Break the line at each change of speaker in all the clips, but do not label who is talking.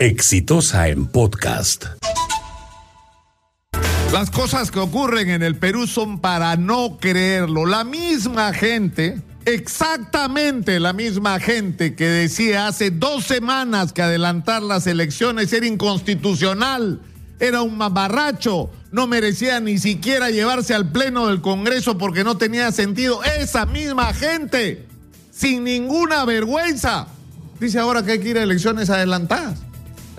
Exitosa en podcast.
Las cosas que ocurren en el Perú son para no creerlo. La misma gente, exactamente la misma gente que decía hace dos semanas que adelantar las elecciones era inconstitucional, era un mamarracho, no merecía ni siquiera llevarse al pleno del Congreso porque no tenía sentido. Esa misma gente, sin ninguna vergüenza, dice ahora que hay que ir a elecciones adelantadas.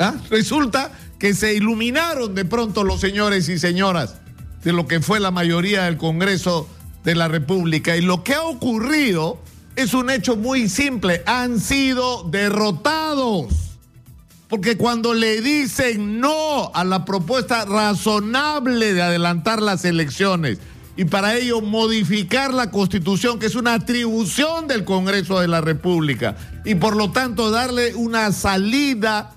¿Ah? Resulta que se iluminaron de pronto los señores y señoras de lo que fue la mayoría del Congreso de la República. Y lo que ha ocurrido es un hecho muy simple. Han sido derrotados. Porque cuando le dicen no a la propuesta razonable de adelantar las elecciones y para ello modificar la constitución, que es una atribución del Congreso de la República, y por lo tanto darle una salida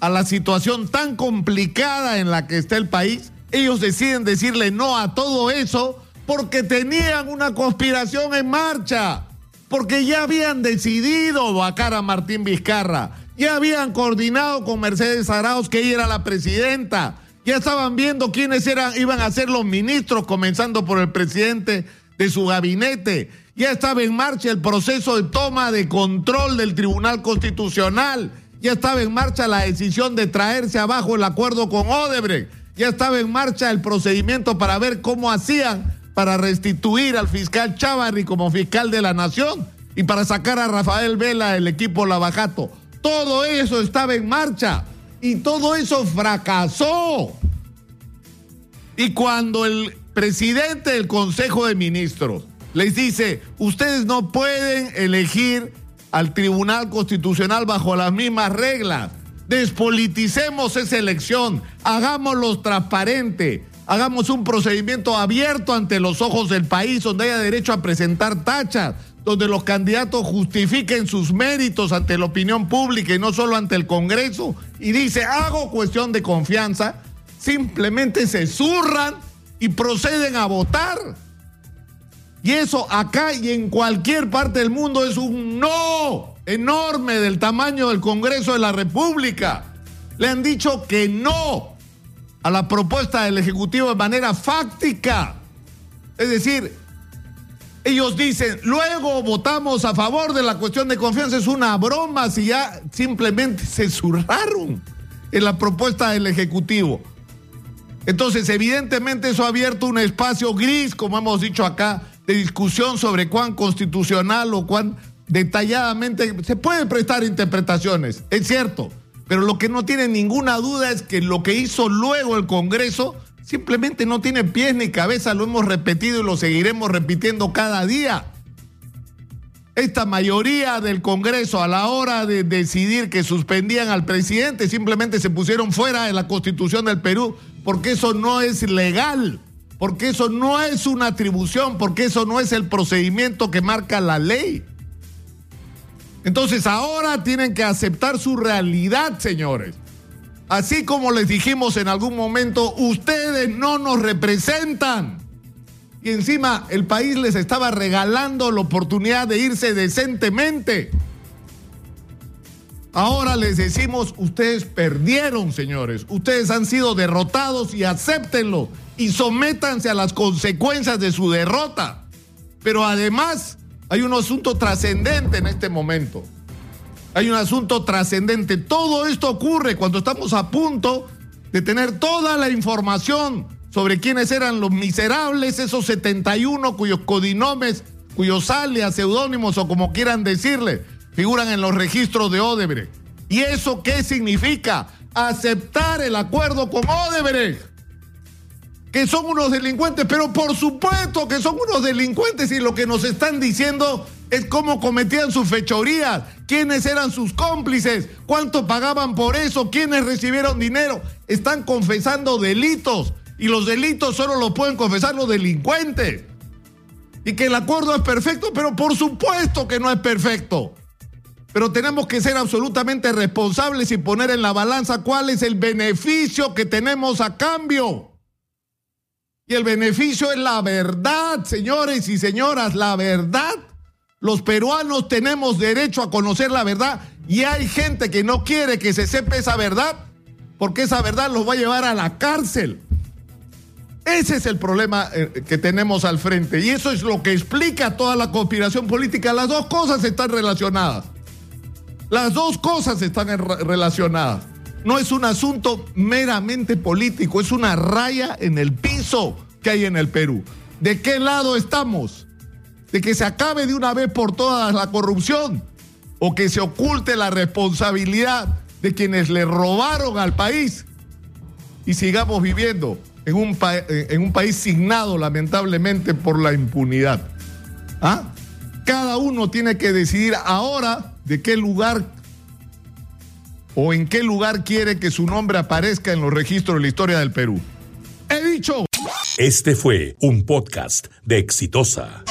a la situación tan complicada en la que está el país, ellos deciden decirle no a todo eso porque tenían una conspiración en marcha, porque ya habían decidido vacar a Martín Vizcarra, ya habían coordinado con Mercedes Arauz que ella era la presidenta, ya estaban viendo quiénes eran, iban a ser los ministros, comenzando por el presidente de su gabinete. Ya estaba en marcha el proceso de toma de control del Tribunal Constitucional ya estaba en marcha la decisión de traerse abajo el acuerdo con Odebrecht. Ya estaba en marcha el procedimiento para ver cómo hacían para restituir al fiscal Chávarri como fiscal de la nación y para sacar a Rafael Vela del equipo Lavajato. Todo eso estaba en marcha y todo eso fracasó. Y cuando el presidente del Consejo de Ministros les dice, ustedes no pueden elegir al Tribunal Constitucional bajo las mismas reglas. Despoliticemos esa elección, hagámoslo transparente, hagamos un procedimiento abierto ante los ojos del país donde haya derecho a presentar tachas, donde los candidatos justifiquen sus méritos ante la opinión pública y no solo ante el Congreso. Y dice, hago cuestión de confianza, simplemente se zurran y proceden a votar. Y eso acá y en cualquier parte del mundo es un no enorme del tamaño del Congreso de la República. Le han dicho que no a la propuesta del Ejecutivo de manera fáctica. Es decir, ellos dicen, luego votamos a favor de la cuestión de confianza. Es una broma si ya simplemente se zurraron en la propuesta del Ejecutivo. Entonces, evidentemente eso ha abierto un espacio gris, como hemos dicho acá, de discusión sobre cuán constitucional o cuán detalladamente se pueden prestar interpretaciones, es cierto, pero lo que no tiene ninguna duda es que lo que hizo luego el Congreso simplemente no tiene pies ni cabeza, lo hemos repetido y lo seguiremos repitiendo cada día. Esta mayoría del Congreso a la hora de decidir que suspendían al presidente simplemente se pusieron fuera de la constitución del Perú porque eso no es legal porque eso no es una atribución, porque eso no es el procedimiento que marca la ley. Entonces ahora tienen que aceptar su realidad, señores. Así como les dijimos en algún momento, ustedes no nos representan. Y encima el país les estaba regalando la oportunidad de irse decentemente. Ahora les decimos, ustedes perdieron, señores. Ustedes han sido derrotados y acéptenlo y sométanse a las consecuencias de su derrota. Pero además hay un asunto trascendente en este momento. Hay un asunto trascendente. Todo esto ocurre cuando estamos a punto de tener toda la información sobre quiénes eran los miserables, esos 71 cuyos codinomes, cuyos alias, seudónimos o como quieran decirle, figuran en los registros de Odebrecht. ¿Y eso qué significa? Aceptar el acuerdo con Odebrecht que son unos delincuentes, pero por supuesto que son unos delincuentes y lo que nos están diciendo es cómo cometían sus fechorías, quiénes eran sus cómplices, cuánto pagaban por eso, quiénes recibieron dinero. Están confesando delitos y los delitos solo los pueden confesar los delincuentes. Y que el acuerdo es perfecto, pero por supuesto que no es perfecto. Pero tenemos que ser absolutamente responsables y poner en la balanza cuál es el beneficio que tenemos a cambio. Y el beneficio es la verdad, señores y señoras, la verdad. Los peruanos tenemos derecho a conocer la verdad y hay gente que no quiere que se sepa esa verdad porque esa verdad los va a llevar a la cárcel. Ese es el problema eh, que tenemos al frente y eso es lo que explica toda la conspiración política. Las dos cosas están relacionadas. Las dos cosas están relacionadas. No es un asunto meramente político, es una raya en el piso que hay en el Perú. ¿De qué lado estamos? ¿De que se acabe de una vez por todas la corrupción? ¿O que se oculte la responsabilidad de quienes le robaron al país? Y sigamos viviendo en un, país signado lamentablemente por la impunidad. ¿Ah? Cada uno tiene que decidir ahora de qué lugar o en qué lugar quiere que su nombre aparezca en los registros de la historia del Perú. He dicho.
Este fue un podcast de Exitosa.